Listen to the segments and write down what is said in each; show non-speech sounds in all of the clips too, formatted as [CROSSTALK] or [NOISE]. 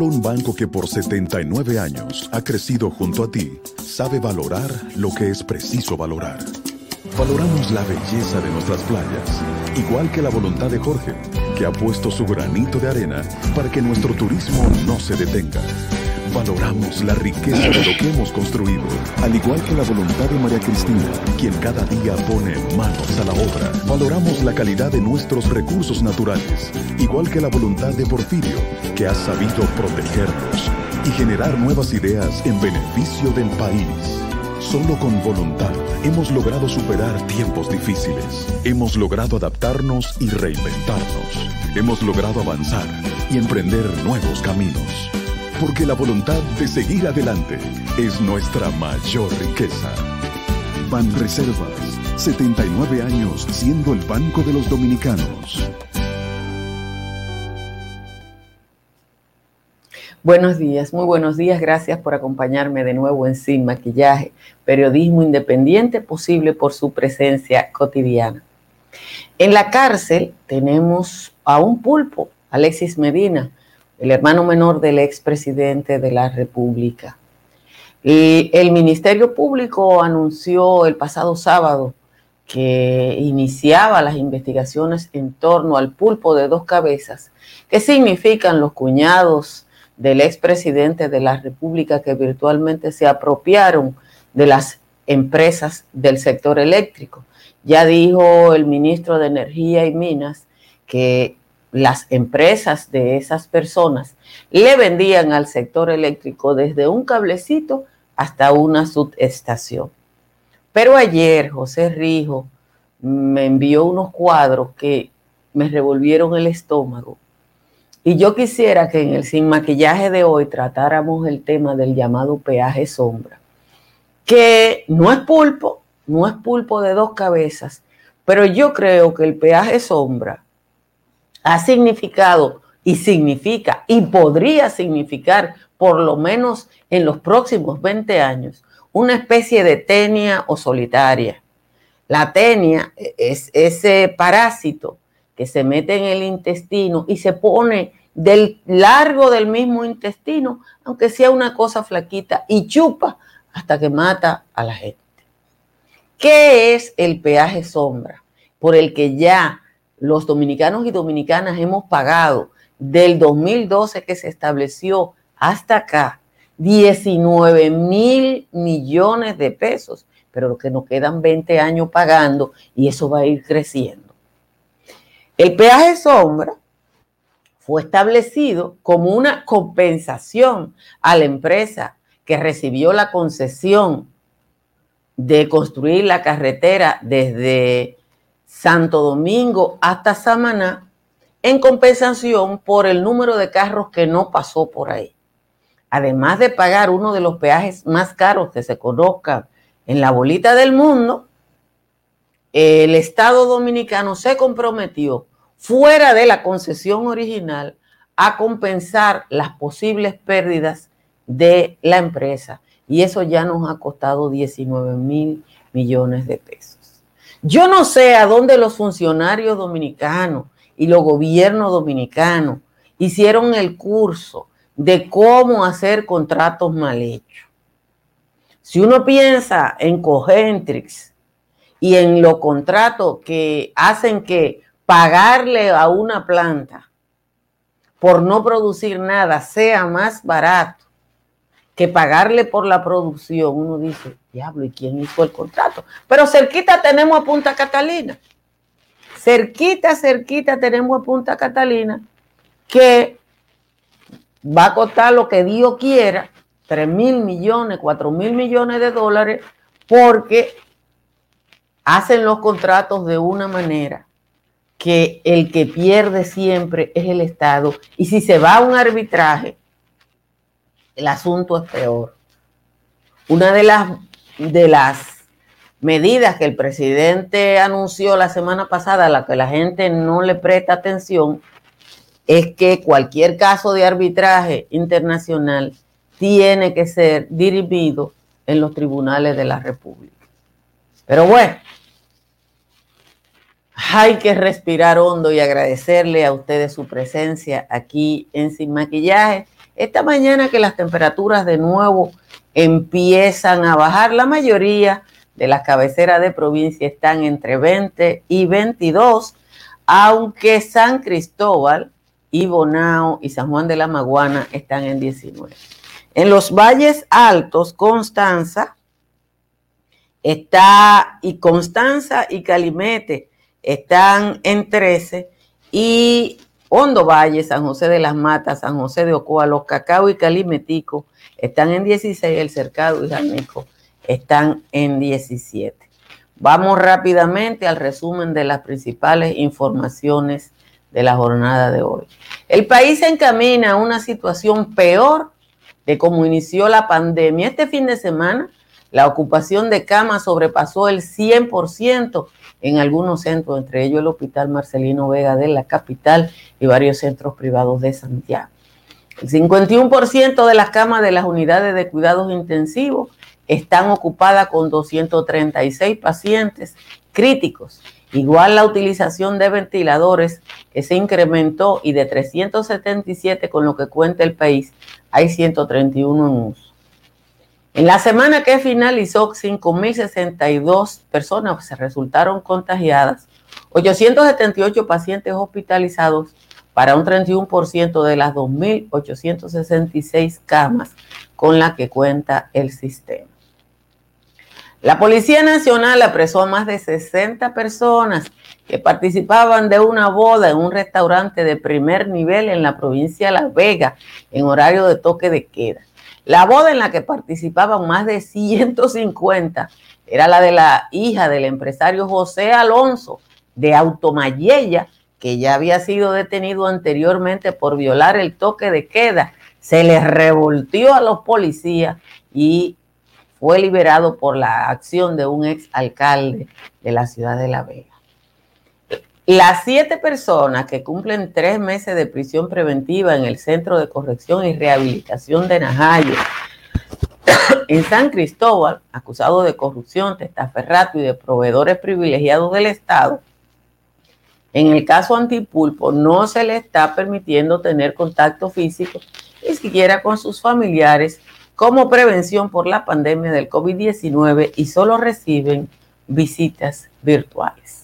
Solo un banco que por 79 años ha crecido junto a ti sabe valorar lo que es preciso valorar. Valoramos la belleza de nuestras playas, igual que la voluntad de Jorge, que ha puesto su granito de arena para que nuestro turismo no se detenga. Valoramos la riqueza de lo que hemos construido, al igual que la voluntad de María Cristina, quien cada día pone manos a la obra. Valoramos la calidad de nuestros recursos naturales, igual que la voluntad de Porfirio, que ha sabido protegerlos y generar nuevas ideas en beneficio del país. Solo con voluntad hemos logrado superar tiempos difíciles. Hemos logrado adaptarnos y reinventarnos. Hemos logrado avanzar y emprender nuevos caminos porque la voluntad de seguir adelante es nuestra mayor riqueza. Ban Reservas, 79 años siendo el banco de los dominicanos. Buenos días, muy buenos días. Gracias por acompañarme de nuevo en Sin Maquillaje, periodismo independiente posible por su presencia cotidiana. En la cárcel tenemos a un pulpo, Alexis Medina, el hermano menor del expresidente de la República. Y el Ministerio Público anunció el pasado sábado que iniciaba las investigaciones en torno al pulpo de dos cabezas, que significan los cuñados del expresidente de la República que virtualmente se apropiaron de las empresas del sector eléctrico. Ya dijo el ministro de Energía y Minas que las empresas de esas personas le vendían al sector eléctrico desde un cablecito hasta una subestación. Pero ayer José Rijo me envió unos cuadros que me revolvieron el estómago. Y yo quisiera que en el sin maquillaje de hoy tratáramos el tema del llamado peaje sombra, que no es pulpo, no es pulpo de dos cabezas, pero yo creo que el peaje sombra ha significado y significa y podría significar, por lo menos en los próximos 20 años, una especie de tenia o solitaria. La tenia es ese parásito que se mete en el intestino y se pone del largo del mismo intestino, aunque sea una cosa flaquita, y chupa hasta que mata a la gente. ¿Qué es el peaje sombra? Por el que ya los dominicanos y dominicanas hemos pagado del 2012 que se estableció hasta acá 19 mil millones de pesos, pero lo que nos quedan 20 años pagando y eso va a ir creciendo. El peaje sombra fue establecido como una compensación a la empresa que recibió la concesión de construir la carretera desde Santo Domingo hasta Samaná en compensación por el número de carros que no pasó por ahí. Además de pagar uno de los peajes más caros que se conozca en la bolita del mundo, el Estado dominicano se comprometió fuera de la concesión original a compensar las posibles pérdidas de la empresa. Y eso ya nos ha costado 19 mil millones de pesos. Yo no sé a dónde los funcionarios dominicanos y los gobiernos dominicanos hicieron el curso de cómo hacer contratos mal hechos. Si uno piensa en Cogentrix y en los contratos que hacen que pagarle a una planta por no producir nada sea más barato que pagarle por la producción, uno dice, diablo, ¿y quién hizo el contrato? Pero cerquita tenemos a Punta Catalina. Cerquita, cerquita tenemos a Punta Catalina que va a costar lo que Dios quiera, 3 mil millones, 4 mil millones de dólares, porque hacen los contratos de una manera que el que pierde siempre es el Estado. Y si se va a un arbitraje, el asunto es peor. Una de las, de las medidas que el presidente anunció la semana pasada, a la que la gente no le presta atención, es que cualquier caso de arbitraje internacional tiene que ser dirigido en los tribunales de la República. Pero bueno, hay que respirar hondo y agradecerle a ustedes su presencia aquí en Sin Maquillaje esta mañana que las temperaturas de nuevo empiezan a bajar, la mayoría de las cabeceras de provincia están entre 20 y 22, aunque San Cristóbal y Bonao y San Juan de la Maguana están en 19. En los valles altos, Constanza está, y Constanza y Calimete están en 13, y Hondo Valle, San José de las Matas, San José de Ocoa, Los Cacao y Calimetico están en 16, El Cercado y Janico están en 17. Vamos rápidamente al resumen de las principales informaciones de la jornada de hoy. El país se encamina a una situación peor de cómo inició la pandemia. Este fin de semana, la ocupación de camas sobrepasó el 100% en algunos centros, entre ellos el Hospital Marcelino Vega de la capital y varios centros privados de Santiago. El 51% de las camas de las unidades de cuidados intensivos están ocupadas con 236 pacientes críticos. Igual la utilización de ventiladores que se incrementó y de 377 con lo que cuenta el país, hay 131 en uso. En la semana que finalizó, 5.062 personas se resultaron contagiadas, 878 pacientes hospitalizados para un 31% de las 2.866 camas con las que cuenta el sistema. La Policía Nacional apresó a más de 60 personas que participaban de una boda en un restaurante de primer nivel en la provincia de La Vega en horario de toque de queda. La boda en la que participaban más de 150 era la de la hija del empresario José Alonso de Automayella, que ya había sido detenido anteriormente por violar el toque de queda. Se le revoltió a los policías y fue liberado por la acción de un ex alcalde de la ciudad de La Vega. Las siete personas que cumplen tres meses de prisión preventiva en el Centro de Corrección y Rehabilitación de Najayo, [COUGHS] en San Cristóbal, acusados de corrupción, testaferrato y de proveedores privilegiados del Estado, en el caso Antipulpo no se le está permitiendo tener contacto físico ni siquiera con sus familiares como prevención por la pandemia del COVID-19 y solo reciben visitas virtuales.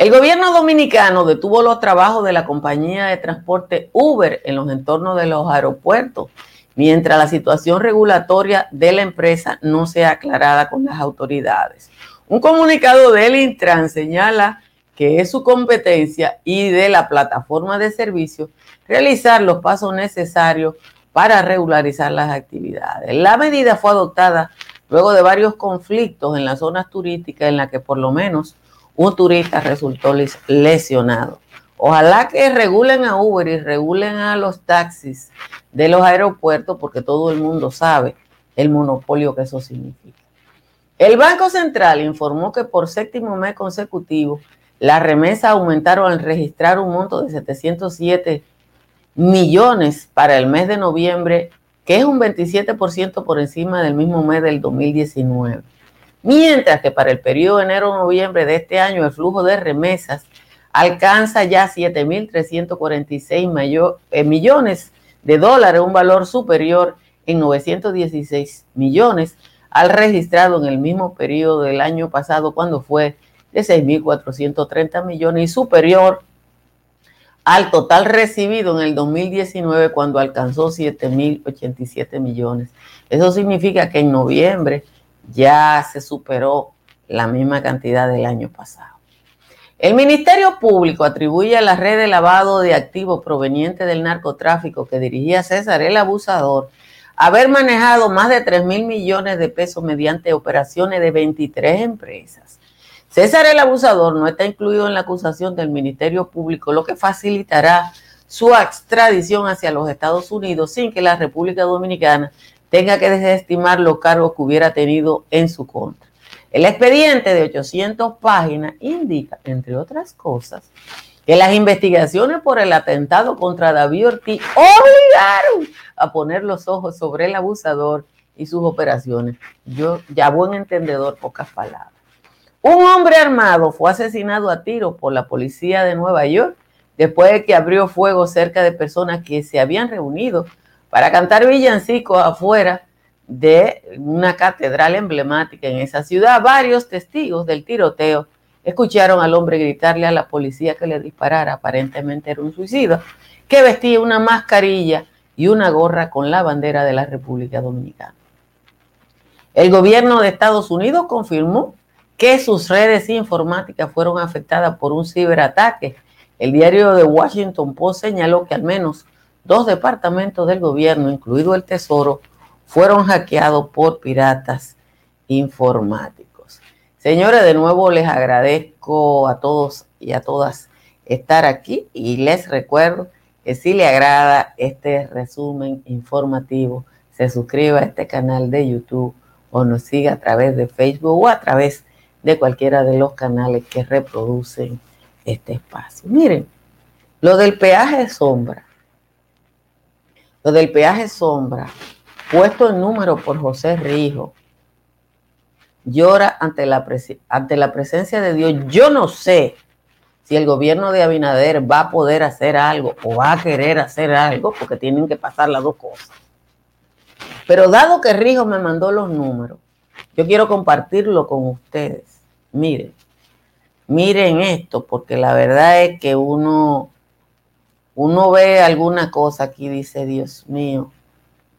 El gobierno dominicano detuvo los trabajos de la compañía de transporte Uber en los entornos de los aeropuertos, mientras la situación regulatoria de la empresa no sea aclarada con las autoridades. Un comunicado del Intran señala que es su competencia y de la plataforma de servicio realizar los pasos necesarios para regularizar las actividades. La medida fue adoptada luego de varios conflictos en las zonas turísticas en las que por lo menos un turista resultó lesionado. Ojalá que regulen a Uber y regulen a los taxis de los aeropuertos porque todo el mundo sabe el monopolio que eso significa. El Banco Central informó que por séptimo mes consecutivo las remesas aumentaron al registrar un monto de 707 millones para el mes de noviembre, que es un 27% por encima del mismo mes del 2019. Mientras que para el periodo enero-noviembre de este año el flujo de remesas alcanza ya 7.346 eh, millones de dólares, un valor superior en 916 millones al registrado en el mismo periodo del año pasado cuando fue de 6.430 millones y superior al total recibido en el 2019 cuando alcanzó 7.087 millones. Eso significa que en noviembre ya se superó la misma cantidad del año pasado. El Ministerio Público atribuye a la red de lavado de activos proveniente del narcotráfico que dirigía César el Abusador haber manejado más de 3 mil millones de pesos mediante operaciones de 23 empresas. César el abusador no está incluido en la acusación del Ministerio Público, lo que facilitará su extradición hacia los Estados Unidos sin que la República Dominicana tenga que desestimar los cargos que hubiera tenido en su contra. El expediente de 800 páginas indica, entre otras cosas, que las investigaciones por el atentado contra David Ortiz obligaron a poner los ojos sobre el abusador y sus operaciones. Yo, ya buen entendedor, pocas palabras. Un hombre armado fue asesinado a tiro por la policía de Nueva York después de que abrió fuego cerca de personas que se habían reunido para cantar villancicos afuera de una catedral emblemática en esa ciudad. Varios testigos del tiroteo escucharon al hombre gritarle a la policía que le disparara, aparentemente era un suicida, que vestía una mascarilla y una gorra con la bandera de la República Dominicana. El gobierno de Estados Unidos confirmó que sus redes informáticas fueron afectadas por un ciberataque. El diario de Washington Post señaló que al menos dos departamentos del gobierno, incluido el Tesoro, fueron hackeados por piratas informáticos. Señores, de nuevo les agradezco a todos y a todas estar aquí y les recuerdo que si le agrada este resumen informativo, se suscriba a este canal de YouTube o nos siga a través de Facebook o a través de cualquiera de los canales que reproducen este espacio. Miren, lo del peaje sombra. Lo del peaje sombra puesto en número por José Rijo, llora ante la, ante la presencia de Dios. Yo no sé si el gobierno de Abinader va a poder hacer algo o va a querer hacer algo, porque tienen que pasar las dos cosas. Pero dado que Rijo me mandó los números, yo quiero compartirlo con ustedes. Miren, miren esto, porque la verdad es que uno, uno ve alguna cosa aquí dice, Dios mío,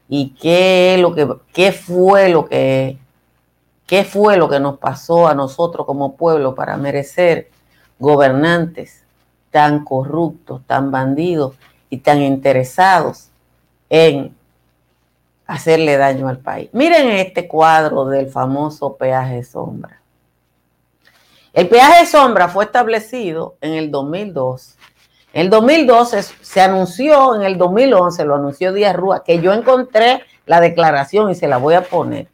y qué, lo que, qué fue lo que qué fue lo que nos pasó a nosotros como pueblo para merecer gobernantes tan corruptos, tan bandidos y tan interesados en hacerle daño al país. Miren este cuadro del famoso peaje sombra. El peaje sombra fue establecido en el 2002 en el 2012 se anunció, en el 2011 lo anunció Díaz Rúa, que yo encontré la declaración y se la voy a poner.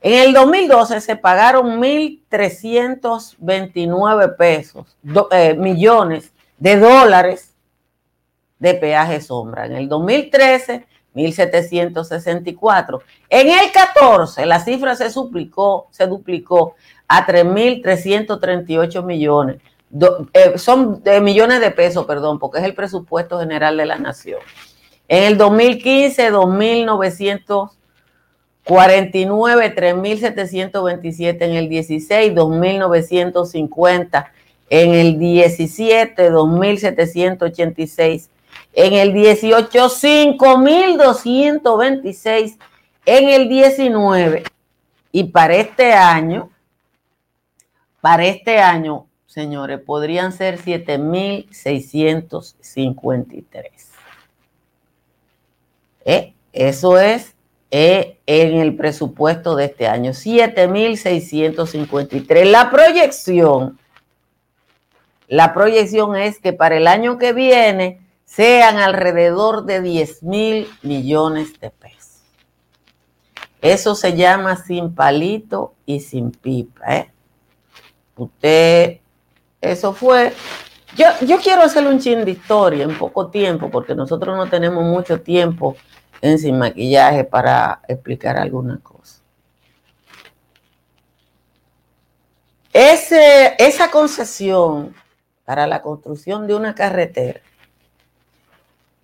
En el 2012 se pagaron 1.329 pesos, eh, millones de dólares de peaje sombra. En el 2013, 1.764. En el 14, la cifra se duplicó, se duplicó a 3.338 millones. Eh, son de millones de pesos, perdón, porque es el presupuesto general de la nación. En el 2015, 2.949, 3.727 en el 16, 2.950 en el 17, 2.786 en el 18, 5.226 en el 19 y para este año, para este año señores, podrían ser 7.653. ¿Eh? Eso es eh, en el presupuesto de este año, 7.653. La proyección, la proyección es que para el año que viene sean alrededor de 10 mil millones de pesos. Eso se llama sin palito y sin pipa. ¿eh? Usted eso fue. Yo, yo quiero hacer un chin de historia en poco tiempo, porque nosotros no tenemos mucho tiempo en sin maquillaje para explicar alguna cosa. Ese, esa concesión para la construcción de una carretera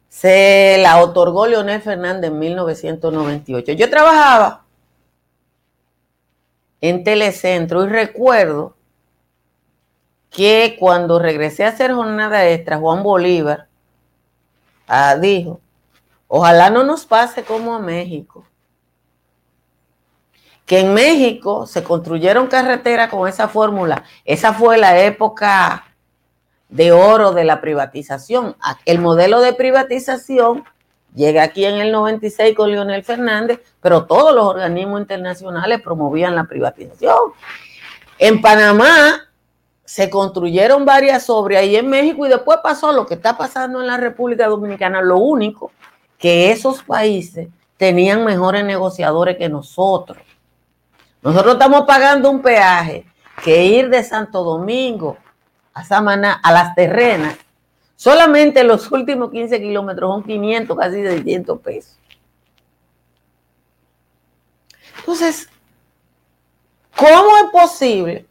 se la otorgó Leonel Fernández en 1998. Yo trabajaba en Telecentro y recuerdo que cuando regresé a hacer jornada extra, Juan Bolívar ah, dijo, ojalá no nos pase como a México, que en México se construyeron carreteras con esa fórmula. Esa fue la época de oro de la privatización. El modelo de privatización llega aquí en el 96 con Leonel Fernández, pero todos los organismos internacionales promovían la privatización. En Panamá se construyeron varias obras ahí en México y después pasó lo que está pasando en la República Dominicana. Lo único que esos países tenían mejores negociadores que nosotros. Nosotros estamos pagando un peaje que ir de Santo Domingo a Samaná, a las terrenas, solamente los últimos 15 kilómetros son 500, casi 600 pesos. Entonces, ¿cómo es posible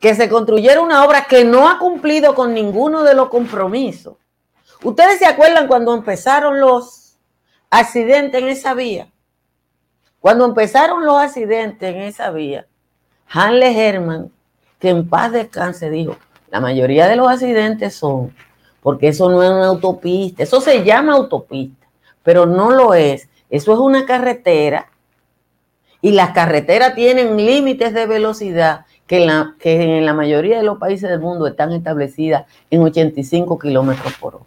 que se construyera una obra que no ha cumplido con ninguno de los compromisos. ¿Ustedes se acuerdan cuando empezaron los accidentes en esa vía? Cuando empezaron los accidentes en esa vía, Hanle Herman, que en paz descanse, dijo, la mayoría de los accidentes son porque eso no es una autopista, eso se llama autopista, pero no lo es. Eso es una carretera y las carreteras tienen límites de velocidad que, en la mayoría de los países del mundo están establecidas en 85 kilómetros por hora.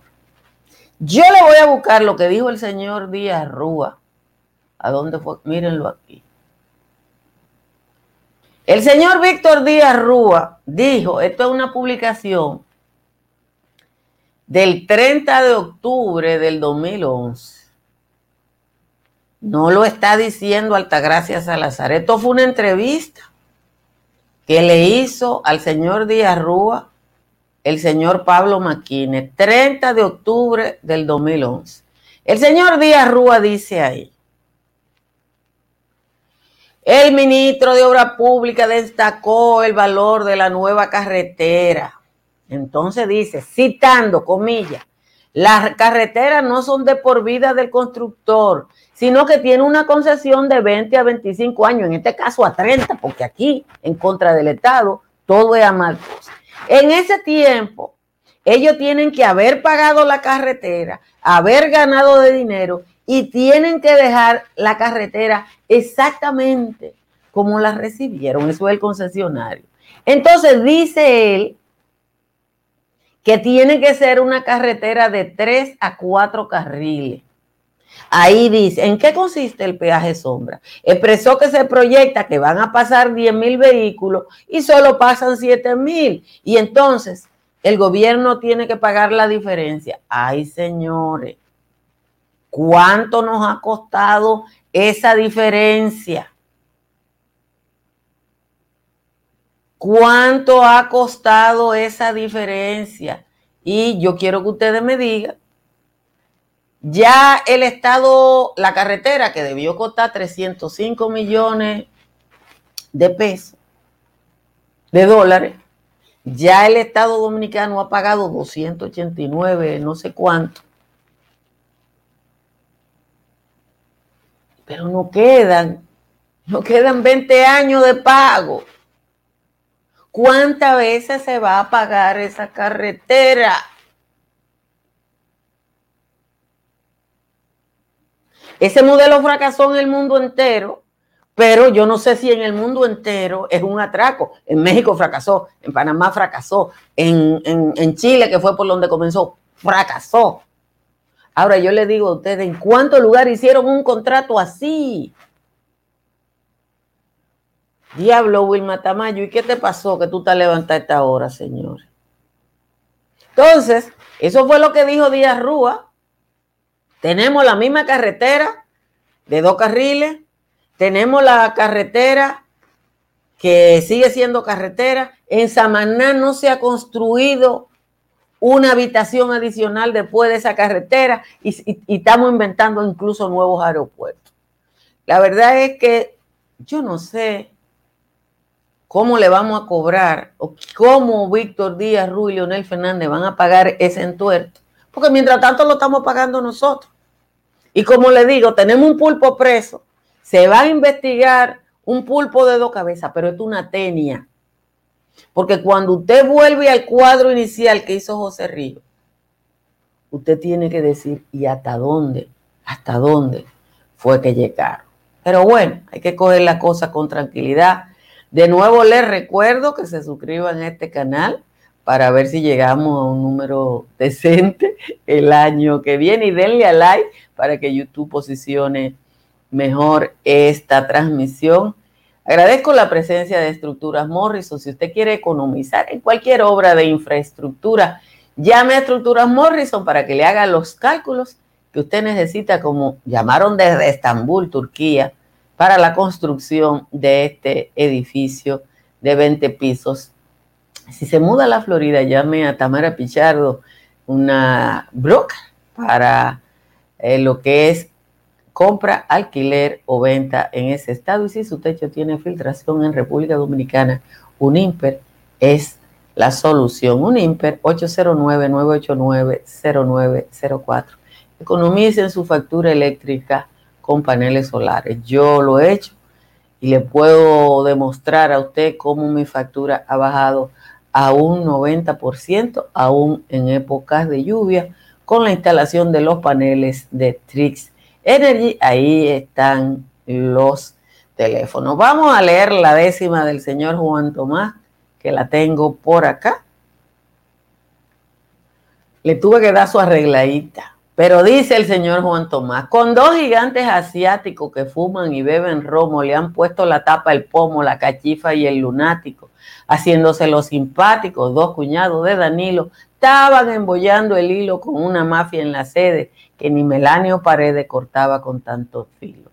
Yo le voy a buscar lo que dijo el señor Díaz Rúa. ¿A dónde fue? Mírenlo aquí. El señor Víctor Díaz Rúa dijo, esto es una publicación del 30 de octubre del 2011. No lo está diciendo Altagracia Salazar. Esto fue una entrevista que le hizo al señor Díaz Rúa el señor Pablo Maquine, 30 de octubre del 2011. El señor Díaz Rúa dice ahí, el ministro de Obra Pública destacó el valor de la nueva carretera. Entonces dice, citando, comillas, las carreteras no son de por vida del constructor, sino que tiene una concesión de 20 a 25 años, en este caso a 30, porque aquí, en contra del Estado, todo es a mal En ese tiempo, ellos tienen que haber pagado la carretera, haber ganado de dinero y tienen que dejar la carretera exactamente como la recibieron. Eso es el concesionario. Entonces dice él que tiene que ser una carretera de 3 a 4 carriles. Ahí dice, ¿en qué consiste el peaje sombra? Expresó que se proyecta que van a pasar 10 mil vehículos y solo pasan 7 mil. Y entonces el gobierno tiene que pagar la diferencia. Ay, señores, ¿cuánto nos ha costado esa diferencia? ¿Cuánto ha costado esa diferencia? Y yo quiero que ustedes me digan ya el Estado, la carretera que debió costar 305 millones de pesos, de dólares, ya el Estado dominicano ha pagado 289, no sé cuánto. Pero no quedan, no quedan 20 años de pago. ¿Cuántas veces se va a pagar esa carretera? Ese modelo fracasó en el mundo entero, pero yo no sé si en el mundo entero es un atraco. En México fracasó, en Panamá fracasó, en, en Chile, que fue por donde comenzó, fracasó. Ahora yo le digo a ustedes, ¿en cuántos lugares hicieron un contrato así? Diablo, Wilma Tamayo, ¿y qué te pasó que tú te esta hora, señor? Entonces, eso fue lo que dijo Díaz Rúa tenemos la misma carretera de dos carriles, tenemos la carretera que sigue siendo carretera. En Samaná no se ha construido una habitación adicional después de esa carretera y, estamos inventando incluso nuevos aeropuertos. La verdad es que yo no sé cómo le vamos a cobrar o cómo Víctor Díaz, Ruy y Leonel Fernández van a pagar ese entuerto porque mientras tanto lo estamos pagando nosotros. Y como le digo, tenemos un pulpo preso, se va a investigar un pulpo de dos cabezas, pero es una tenia. Porque cuando usted vuelve al cuadro inicial que hizo José Río, usted tiene que decir, ¿y hasta dónde? ¿Hasta dónde fue que llegaron? Pero bueno, hay que coger la cosa con tranquilidad. De nuevo les recuerdo que se suscriban a este canal para ver si llegamos a un número decente [LAUGHS] el año que viene y denle a like para que YouTube posicione mejor esta transmisión. Agradezco la presencia de Estructuras Morrison. Si usted quiere economizar en cualquier obra de infraestructura, llame a Estructuras Morrison para que le haga los cálculos que usted necesita, como llamaron desde Estambul, Turquía, para la construcción de este edificio de 20 pisos si se muda a la Florida, llame a Tamara Pichardo, una broker para eh, lo que es compra, alquiler o venta en ese estado. Y si su techo tiene filtración en República Dominicana, un IMPER es la solución. Un IMPER 809-989-0904. Economicen su factura eléctrica con paneles solares. Yo lo he hecho y le puedo demostrar a usted cómo mi factura ha bajado a un 90%, aún en épocas de lluvia, con la instalación de los paneles de Trix Energy. Ahí están los teléfonos. Vamos a leer la décima del señor Juan Tomás, que la tengo por acá. Le tuve que dar su arregladita. Pero dice el señor Juan Tomás, con dos gigantes asiáticos que fuman y beben romo, le han puesto la tapa, el pomo, la cachifa y el lunático, haciéndose los simpáticos, dos cuñados de Danilo, estaban embollando el hilo con una mafia en la sede que ni Melanio Paredes cortaba con tanto filo.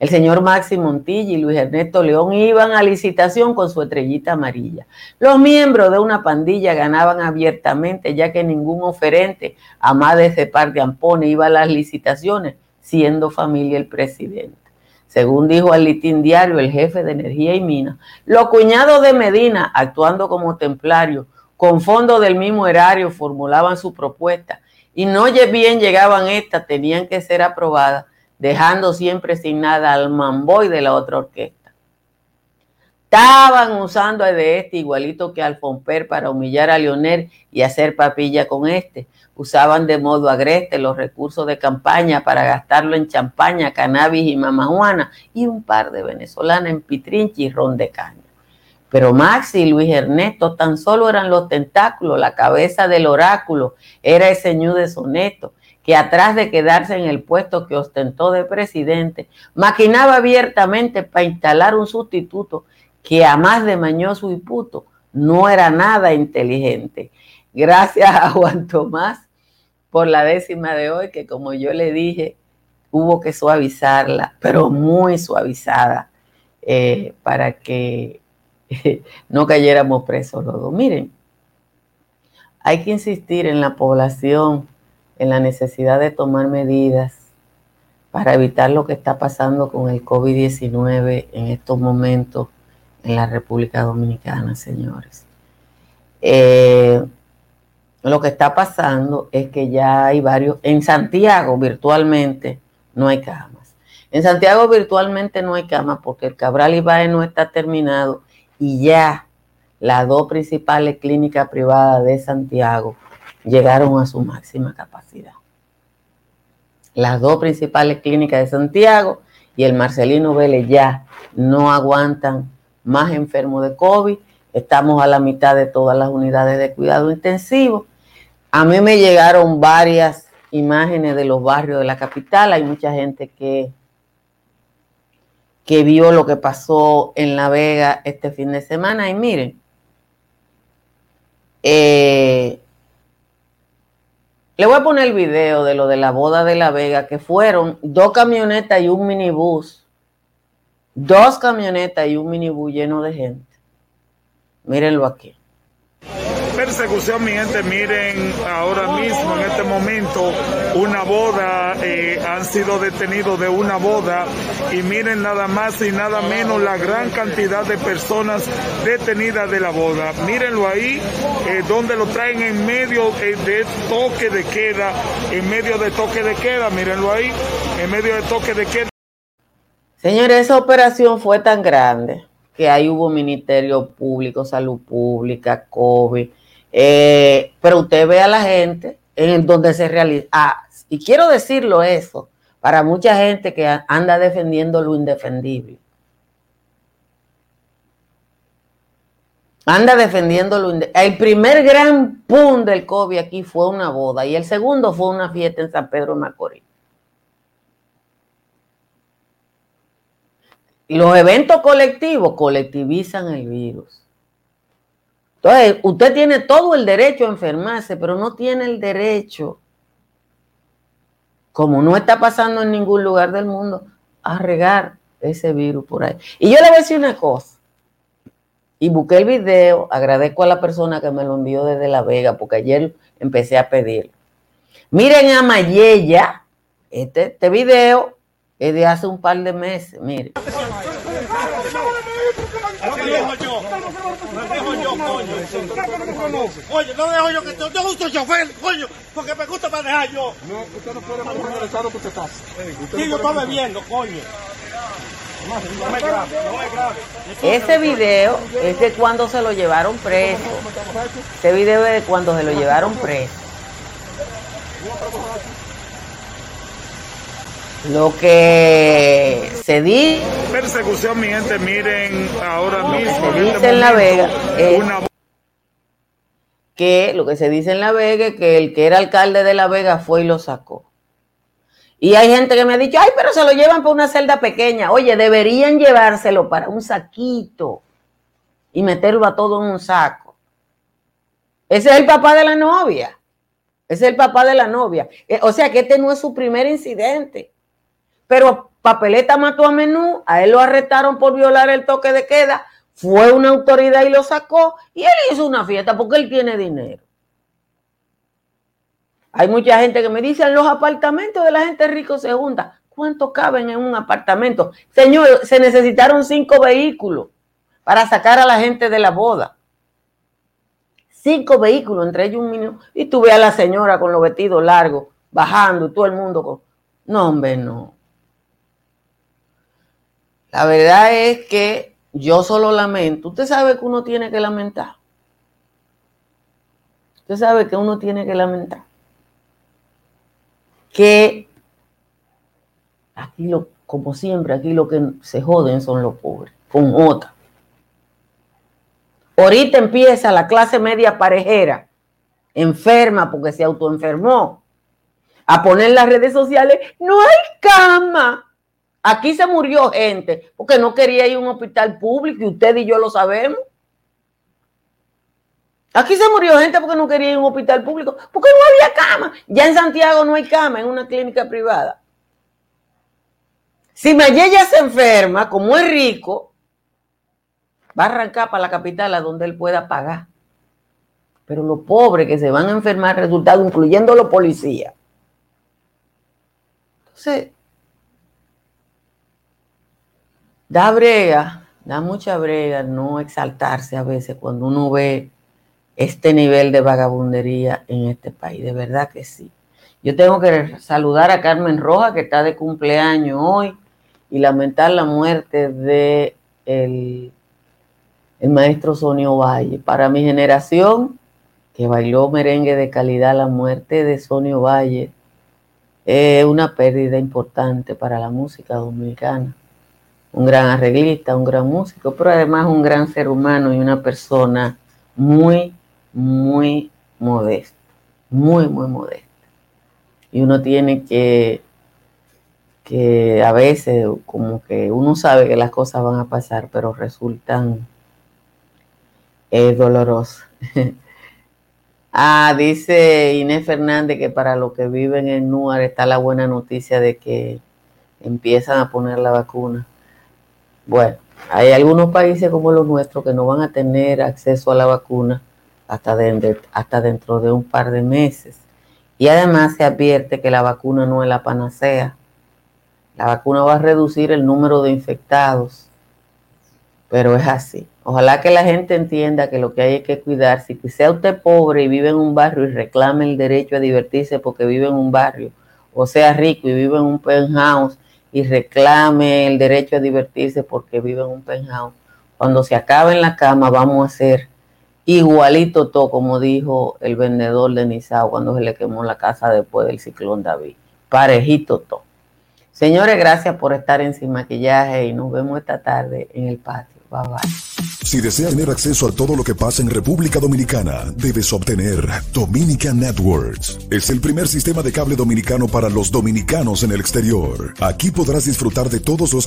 El señor Maxi Montilla y Luis Ernesto León iban a licitación con su estrellita amarilla. Los miembros de una pandilla ganaban abiertamente, ya que ningún oferente, a más de ese par de ampones, iba a las licitaciones, siendo familia el presidente. Según dijo al litín diario el jefe de energía y minas, los cuñados de Medina, actuando como templarios, con fondos del mismo erario, formulaban su propuesta y no bien llegaban estas, tenían que ser aprobadas dejando siempre sin nada al mamboy de la otra orquesta. Estaban usando de este igualito que al Fomper para humillar a Leonel y hacer papilla con este. Usaban de modo agreste los recursos de campaña para gastarlo en champaña, cannabis y mamajuana y un par de venezolanas en pitrinchi y ron de caña. Pero Maxi y Luis Ernesto tan solo eran los tentáculos, la cabeza del oráculo, era ese ñu deshonesto que atrás de quedarse en el puesto que ostentó de presidente, maquinaba abiertamente para instalar un sustituto que a más de mañoso y puto no era nada inteligente. Gracias a Juan Tomás por la décima de hoy, que como yo le dije, hubo que suavizarla, pero muy suavizada, eh, para que [LAUGHS] no cayéramos presos los. Miren, hay que insistir en la población en la necesidad de tomar medidas para evitar lo que está pasando con el COVID-19 en estos momentos en la República Dominicana, señores. Eh, lo que está pasando es que ya hay varios, en Santiago virtualmente no hay camas. En Santiago virtualmente no hay camas porque el Cabral Ibae no está terminado y ya las dos principales clínicas privadas de Santiago llegaron a su máxima capacidad. Las dos principales clínicas de Santiago y el Marcelino Vélez ya no aguantan más enfermos de COVID. Estamos a la mitad de todas las unidades de cuidado intensivo. A mí me llegaron varias imágenes de los barrios de la capital. Hay mucha gente que, que vio lo que pasó en La Vega este fin de semana. Y miren, eh, le voy a poner el video de lo de la boda de La Vega, que fueron dos camionetas y un minibús. Dos camionetas y un minibús lleno de gente. Mírenlo aquí persecución, mi gente, miren ahora mismo, en este momento, una boda, eh, han sido detenidos de una boda y miren nada más y nada menos la gran cantidad de personas detenidas de la boda. Mírenlo ahí, eh, donde lo traen en medio eh, de toque de queda, en medio de toque de queda, mírenlo ahí, en medio de toque de queda. Señores, esa operación fue tan grande que ahí hubo Ministerio Público, Salud Pública, COVID, eh, pero usted ve a la gente en donde se realiza. Ah, y quiero decirlo eso para mucha gente que anda defendiendo lo indefendible. Anda defendiendo lo indefendible. El primer gran punto del COVID aquí fue una boda y el segundo fue una fiesta en San Pedro Macorís. Los eventos colectivos colectivizan el virus. Entonces, usted tiene todo el derecho a enfermarse, pero no tiene el derecho, como no está pasando en ningún lugar del mundo, a regar ese virus por ahí. Y yo le voy a decir una cosa. Y busqué el video, agradezco a la persona que me lo envió desde La Vega, porque ayer empecé a pedirlo. Miren a Mayella, este, este video es de hace un par de meses, miren. No te dejo yo. No dejo yo, coño. Oye, no dejo yo que yo, yo uso chofer, coño, porque me gusta manejar yo. No, usted no puede manejar el estado que usted está. Sí, yo estoy bebiendo, coño. No me grabe, no me grabe. Ese video es de cuando se lo llevaron preso. Ese video es de cuando se lo llevaron preso. Lo que se dice, Persecución, mi gente, miren ahora mismo. se en dice este en La Vega es una que lo que se dice en La Vega es que el que era alcalde de La Vega fue y lo sacó. Y hay gente que me ha dicho, ay, pero se lo llevan para una celda pequeña. Oye, deberían llevárselo para un saquito y meterlo a todo en un saco. Ese es el papá de la novia. Ese es el papá de la novia. Eh, O sea que este no es su primer incidente. Pero Papeleta mató a Menú, a él lo arrestaron por violar el toque de queda, fue una autoridad y lo sacó, y él hizo una fiesta porque él tiene dinero. Hay mucha gente que me dice, los apartamentos de la gente rica se juntan. ¿Cuánto caben en un apartamento? Señor, se necesitaron cinco vehículos para sacar a la gente de la boda. Cinco vehículos, entre ellos un niño. Y tú ves a la señora con los vestidos largos, bajando, y todo el mundo con... No, hombre, no. La verdad es que yo solo lamento. Usted sabe que uno tiene que lamentar. Usted sabe que uno tiene que lamentar. Que aquí, lo, como siempre, aquí lo que se joden son los pobres, con otra. Ahorita empieza la clase media parejera, enferma porque se autoenfermó, a poner las redes sociales, no hay cama. Aquí se murió gente porque no quería ir a un hospital público y usted y yo lo sabemos. Aquí se murió gente porque no quería ir a un hospital público, porque no había cama. Ya en Santiago no hay cama en una clínica privada. Si Mayella se enferma, como es rico, va a arrancar para la capital a donde él pueda pagar. Pero los pobres que se van a enfermar, resultado, incluyendo los policías. Entonces, da brega, da mucha brega no exaltarse a veces cuando uno ve este nivel de vagabundería en este país, de verdad que sí. Yo tengo que saludar a Carmen Roja, que está de cumpleaños hoy, y lamentar la muerte de el, maestro Sonio Valle. Para mi generación, que bailó merengue de calidad, la muerte de Sonio Valle es una pérdida importante para la música dominicana. Un gran arreglista, un gran músico, pero además un gran ser humano y una persona muy, muy modesta, muy, muy modesta. Y uno tiene que, que a veces como que uno sabe que las cosas van a pasar, pero resultan dolorosas. [LAUGHS] ah, dice Inés Fernández que para los que viven en Nuar está la buena noticia de que empiezan a poner la vacuna. Bueno, hay algunos países como los nuestros que no van a tener acceso a la vacuna hasta, hasta dentro de un par de meses. Y además se advierte que la vacuna no es la panacea. La vacuna va a reducir el número de infectados, pero es así. Ojalá que la gente entienda que lo que hay es que cuidarse. Si sea usted pobre y vive en un barrio y reclame el derecho a divertirse porque vive en un barrio, o sea rico y vive en un penthouse y reclame el derecho a divertirse porque vive en un penthouse. Cuando se acabe en la cama vamos a hacer igualito todo, como dijo el vendedor de Nizao cuando se le quemó la casa después del ciclón David. Parejito todo. Señores, gracias por estar en Sin Maquillaje y nos vemos esta tarde en el patio. Si deseas tener acceso a todo lo que pasa en República Dominicana, debes obtener Dominican Networks. Es el primer sistema de cable dominicano para los dominicanos en el exterior. Aquí podrás disfrutar de todos los